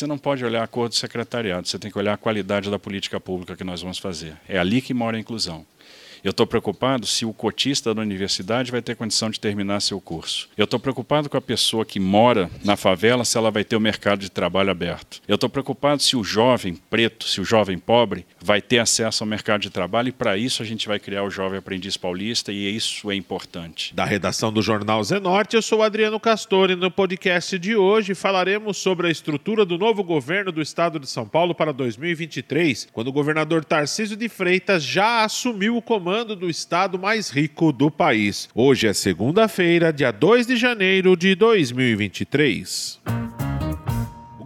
você não pode olhar a cor do secretariado, você tem que olhar a qualidade da política pública que nós vamos fazer. É ali que mora a inclusão. Eu estou preocupado se o cotista da universidade vai ter condição de terminar seu curso. Eu estou preocupado com a pessoa que mora na favela, se ela vai ter o mercado de trabalho aberto. Eu estou preocupado se o jovem preto, se o jovem pobre vai ter acesso ao mercado de trabalho e para isso a gente vai criar o Jovem Aprendiz Paulista e isso é importante. Da redação do Jornal Zenorte, eu sou Adriano Castor e no podcast de hoje falaremos sobre a estrutura do novo governo do estado de São Paulo para 2023, quando o governador Tarcísio de Freitas já assumiu o comando comando do estado mais rico do país. Hoje é segunda-feira, dia 2 de janeiro de 2023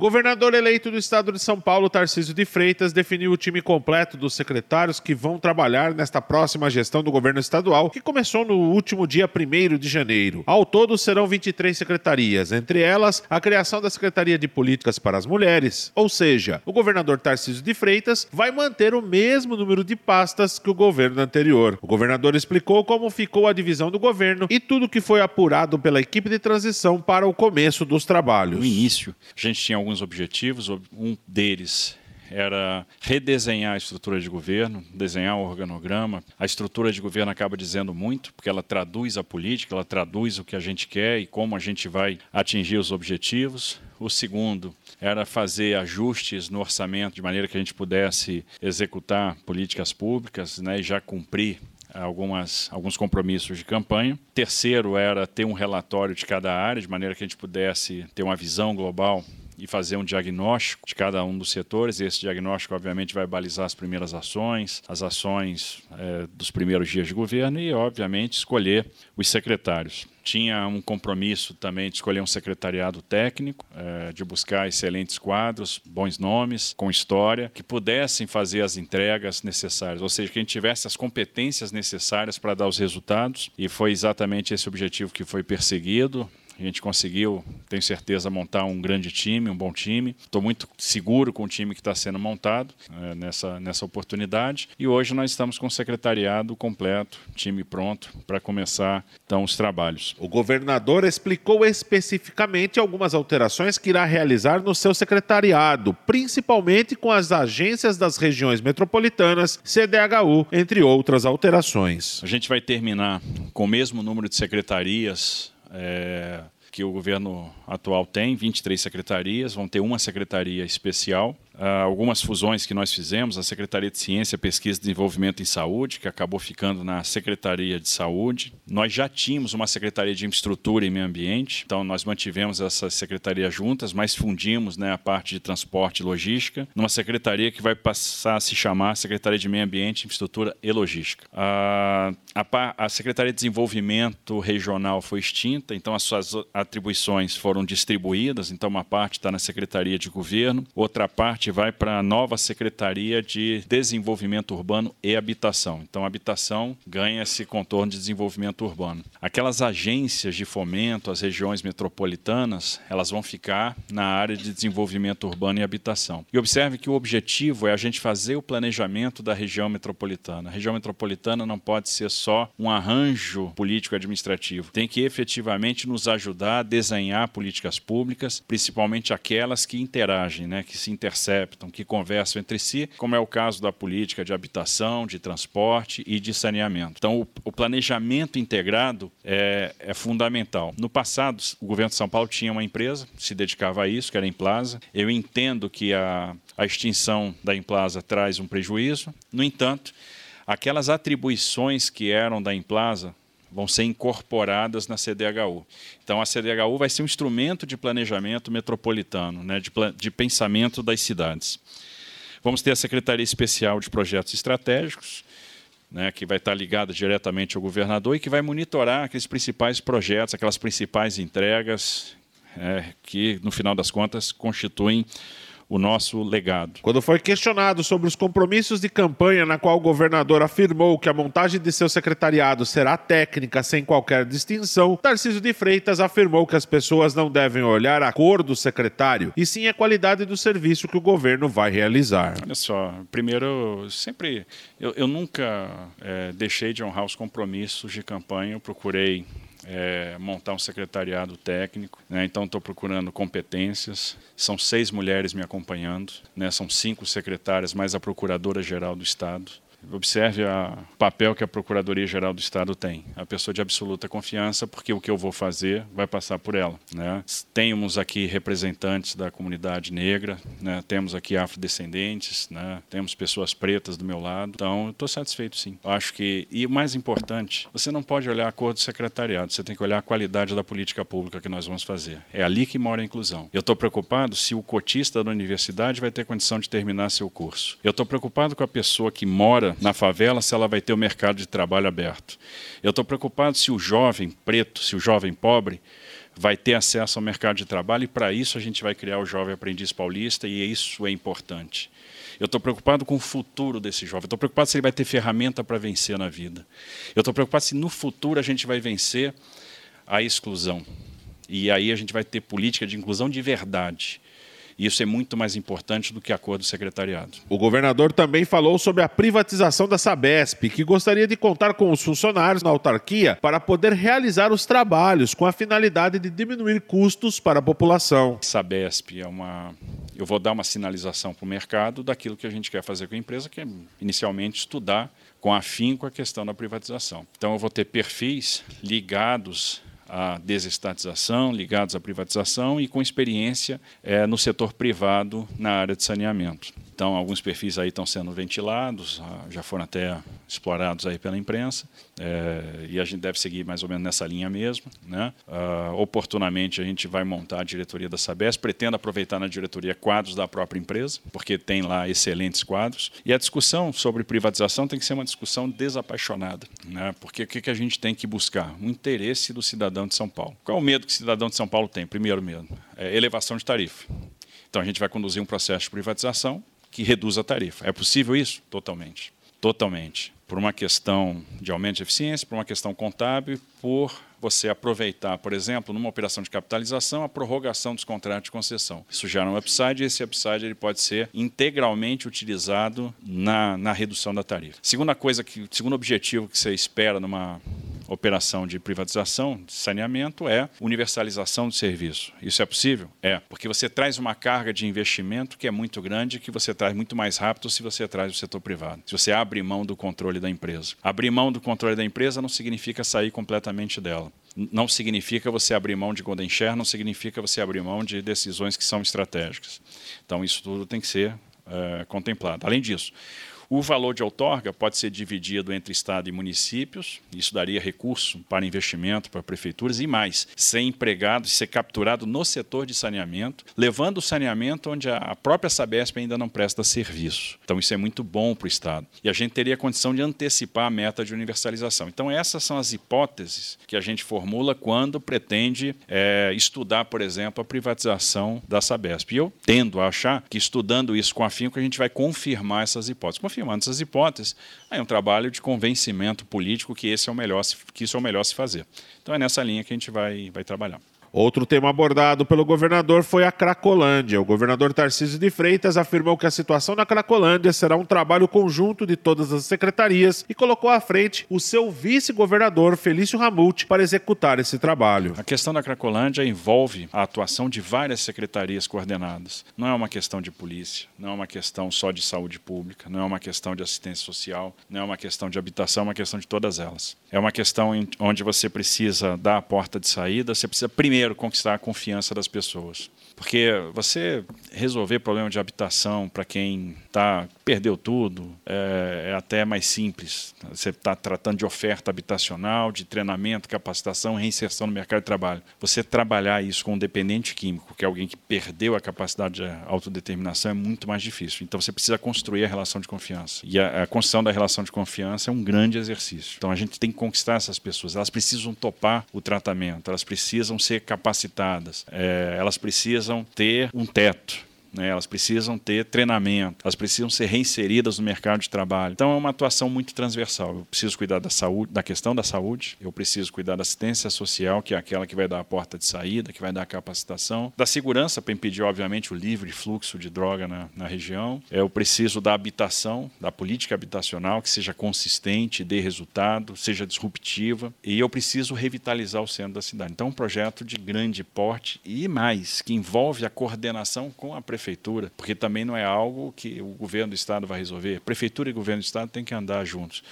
governador eleito do estado de São Paulo, Tarcísio de Freitas, definiu o time completo dos secretários que vão trabalhar nesta próxima gestão do governo estadual, que começou no último dia 1 de janeiro. Ao todo, serão 23 secretarias, entre elas a criação da Secretaria de Políticas para as Mulheres. Ou seja, o governador Tarcísio de Freitas vai manter o mesmo número de pastas que o governo anterior. O governador explicou como ficou a divisão do governo e tudo que foi apurado pela equipe de transição para o começo dos trabalhos. No início, a gente tinha alguns alguns objetivos. Um deles era redesenhar a estrutura de governo, desenhar o organograma. A estrutura de governo acaba dizendo muito, porque ela traduz a política, ela traduz o que a gente quer e como a gente vai atingir os objetivos. O segundo era fazer ajustes no orçamento de maneira que a gente pudesse executar políticas públicas né, e já cumprir algumas, alguns compromissos de campanha. Terceiro era ter um relatório de cada área, de maneira que a gente pudesse ter uma visão global e fazer um diagnóstico de cada um dos setores. Esse diagnóstico, obviamente, vai balizar as primeiras ações, as ações é, dos primeiros dias de governo e, obviamente, escolher os secretários. Tinha um compromisso também de escolher um secretariado técnico, é, de buscar excelentes quadros, bons nomes, com história, que pudessem fazer as entregas necessárias, ou seja, que a gente tivesse as competências necessárias para dar os resultados, e foi exatamente esse objetivo que foi perseguido. A gente conseguiu, tenho certeza, montar um grande time, um bom time. Estou muito seguro com o time que está sendo montado é, nessa, nessa oportunidade. E hoje nós estamos com o secretariado completo, time pronto para começar então os trabalhos. O governador explicou especificamente algumas alterações que irá realizar no seu secretariado, principalmente com as agências das regiões metropolitanas, CDHU, entre outras alterações. A gente vai terminar com o mesmo número de secretarias é, que o governo atual tem, 23 secretarias, vão ter uma secretaria especial algumas fusões que nós fizemos, a Secretaria de Ciência, Pesquisa e Desenvolvimento em Saúde, que acabou ficando na Secretaria de Saúde. Nós já tínhamos uma Secretaria de Infraestrutura e Meio Ambiente, então nós mantivemos essa secretaria juntas, mas fundimos né, a parte de transporte e logística numa secretaria que vai passar a se chamar Secretaria de Meio Ambiente, Infraestrutura e Logística. Uh, a, a Secretaria de Desenvolvimento Regional foi extinta, então as suas atribuições foram distribuídas, então uma parte está na Secretaria de Governo, outra parte vai para a nova Secretaria de Desenvolvimento Urbano e Habitação. Então, habitação ganha esse contorno de desenvolvimento urbano. Aquelas agências de fomento, as regiões metropolitanas, elas vão ficar na área de desenvolvimento urbano e habitação. E observe que o objetivo é a gente fazer o planejamento da região metropolitana. A região metropolitana não pode ser só um arranjo político-administrativo. Tem que efetivamente nos ajudar a desenhar políticas públicas, principalmente aquelas que interagem, né, que se interceptam que conversam entre si, como é o caso da política de habitação, de transporte e de saneamento. Então, o, planejamento integrado é, é, fundamental. No passado, o governo de São Paulo tinha uma empresa que se dedicava a isso, que era a Implaza. Eu entendo que a, a extinção da Implaza traz um prejuízo. No entanto, aquelas atribuições que eram da Implaza vão ser incorporadas na CDHU. Então, a CDHU vai ser um instrumento de planejamento metropolitano, né, de, de pensamento das cidades. Vamos ter a Secretaria Especial de Projetos Estratégicos, né, que vai estar ligada diretamente ao governador e que vai monitorar aqueles principais projetos, aquelas principais entregas, é, que, no final das contas, constituem o nosso legado. Quando foi questionado sobre os compromissos de campanha na qual o governador afirmou que a montagem de seu secretariado será técnica sem qualquer distinção, Tarcísio de Freitas afirmou que as pessoas não devem olhar a cor do secretário, e sim a qualidade do serviço que o governo vai realizar. Olha só, primeiro, sempre, eu, eu nunca é, deixei de honrar os compromissos de campanha, eu procurei é, montar um secretariado técnico. Né? Então, estou procurando competências. São seis mulheres me acompanhando, né? são cinco secretárias, mais a Procuradora-Geral do Estado. Observe o papel que a Procuradoria-Geral do Estado tem. A pessoa de absoluta confiança, porque o que eu vou fazer vai passar por ela. Né? Temos aqui representantes da comunidade negra, né? temos aqui afrodescendentes, né? temos pessoas pretas do meu lado. Então, estou satisfeito sim. Acho que, e o mais importante, você não pode olhar a cor do secretariado, você tem que olhar a qualidade da política pública que nós vamos fazer. É ali que mora a inclusão. Eu estou preocupado se o cotista da universidade vai ter condição de terminar seu curso. Eu estou preocupado com a pessoa que mora na favela se ela vai ter o mercado de trabalho aberto. Eu estou preocupado se o jovem preto, se o jovem pobre vai ter acesso ao mercado de trabalho e para isso a gente vai criar o jovem aprendiz paulista e isso é importante. Eu estou preocupado com o futuro desse jovem. Estou preocupado se ele vai ter ferramenta para vencer na vida. Eu estou preocupado se no futuro a gente vai vencer a exclusão. E aí a gente vai ter política de inclusão de verdade. E isso é muito mais importante do que a cor do secretariado. O governador também falou sobre a privatização da Sabesp, que gostaria de contar com os funcionários na autarquia para poder realizar os trabalhos com a finalidade de diminuir custos para a população. Sabesp é uma eu vou dar uma sinalização para o mercado daquilo que a gente quer fazer com a empresa, que é inicialmente estudar com afinco a questão da privatização. Então eu vou ter perfis ligados à desestatização, ligados à privatização e com experiência é, no setor privado na área de saneamento. Então, alguns perfis aí estão sendo ventilados, ah, já foram até explorados aí pela imprensa, é, e a gente deve seguir mais ou menos nessa linha mesmo. Né? Uh, oportunamente, a gente vai montar a diretoria da Sabesp, pretendo aproveitar na diretoria quadros da própria empresa, porque tem lá excelentes quadros, e a discussão sobre privatização tem que ser uma discussão desapaixonada, né? porque o que, que a gente tem que buscar? O interesse do cidadão de São Paulo. Qual é o medo que o cidadão de São Paulo tem? Primeiro medo, é elevação de tarifa. Então, a gente vai conduzir um processo de privatização que reduz a tarifa. É possível isso? Totalmente. Totalmente. Por uma questão de aumento de eficiência, por uma questão contábil, por você aproveitar, por exemplo, numa operação de capitalização, a prorrogação dos contratos de concessão. Isso gera um upside e esse upside ele pode ser integralmente utilizado na, na redução da tarifa. Segunda coisa que, segundo objetivo que você espera numa operação de privatização, de saneamento, é universalização do serviço. Isso é possível? É, porque você traz uma carga de investimento que é muito grande, que você traz muito mais rápido se você traz o setor privado. Se você abre mão do controle da empresa. Abrir mão do controle da empresa não significa sair completamente dela não significa você abrir mão de golden share, não significa você abrir mão de decisões que são estratégicas. Então, isso tudo tem que ser é, contemplado. Além disso, o valor de outorga pode ser dividido entre Estado e municípios, isso daria recurso para investimento para prefeituras e mais, ser empregado, ser capturado no setor de saneamento, levando o saneamento onde a própria Sabesp ainda não presta serviço. Então isso é muito bom para o Estado. E a gente teria condição de antecipar a meta de universalização. Então essas são as hipóteses que a gente formula quando pretende é, estudar, por exemplo, a privatização da Sabesp. E eu tendo a achar que estudando isso com afinco a gente vai confirmar essas hipóteses confirmando essas hipóteses, aí é um trabalho de convencimento político que esse é o melhor, que isso é o melhor se fazer. Então é nessa linha que a gente vai, vai trabalhar. Outro tema abordado pelo governador foi a Cracolândia. O governador Tarcísio de Freitas afirmou que a situação na Cracolândia será um trabalho conjunto de todas as secretarias e colocou à frente o seu vice-governador Felício Ramute para executar esse trabalho. A questão da Cracolândia envolve a atuação de várias secretarias coordenadas. Não é uma questão de polícia, não é uma questão só de saúde pública, não é uma questão de assistência social, não é uma questão de habitação, é uma questão de todas elas. É uma questão onde você precisa dar a porta de saída, você precisa primeiro primeiro conquistar a confiança das pessoas. Porque você resolver problema de habitação para quem tá, perdeu tudo é, é até mais simples. Você está tratando de oferta habitacional, de treinamento, capacitação, reinserção no mercado de trabalho. Você trabalhar isso com um dependente químico, que é alguém que perdeu a capacidade de autodeterminação, é muito mais difícil. Então você precisa construir a relação de confiança. E a, a construção da relação de confiança é um grande exercício. Então a gente tem que conquistar essas pessoas. Elas precisam topar o tratamento, elas precisam ser capacitadas, é, elas precisam ter um teto né? elas precisam ter treinamento, elas precisam ser reinseridas no mercado de trabalho. Então é uma atuação muito transversal. Eu preciso cuidar da saúde, da questão da saúde, eu preciso cuidar da assistência social, que é aquela que vai dar a porta de saída, que vai dar a capacitação, da segurança para impedir, obviamente, o livre fluxo de droga na, na região. Eu preciso da habitação, da política habitacional que seja consistente, dê resultado, seja disruptiva. E eu preciso revitalizar o centro da cidade. Então, um projeto de grande porte e mais, que envolve a coordenação com a prefeitura, porque também não é algo que o governo do estado vai resolver. Prefeitura e governo do estado têm que andar juntos.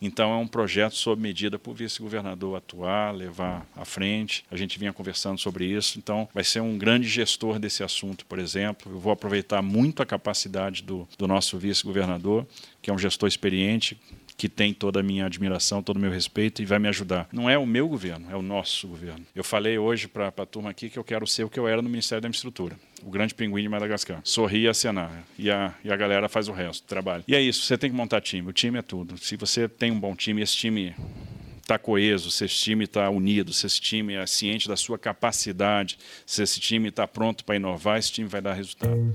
Então, é um projeto sob medida para o vice-governador atuar, levar à frente. A gente vinha conversando sobre isso. Então, vai ser um grande gestor desse assunto, por exemplo. Eu vou aproveitar muito a capacidade do, do nosso vice-governador, que é um gestor experiente, que tem toda a minha admiração, todo o meu respeito e vai me ajudar. Não é o meu governo, é o nosso governo. Eu falei hoje para a turma aqui que eu quero ser o que eu era no Ministério da Infraestrutura. O grande pinguim de Madagascar. Sorrir e acenar. E a, e a galera faz o resto, trabalho. E é isso, você tem que montar time. O time é tudo. Se você tem um bom time, esse time está coeso, se esse time está unido, se esse time é ciente da sua capacidade, se esse time está pronto para inovar, esse time vai dar resultado.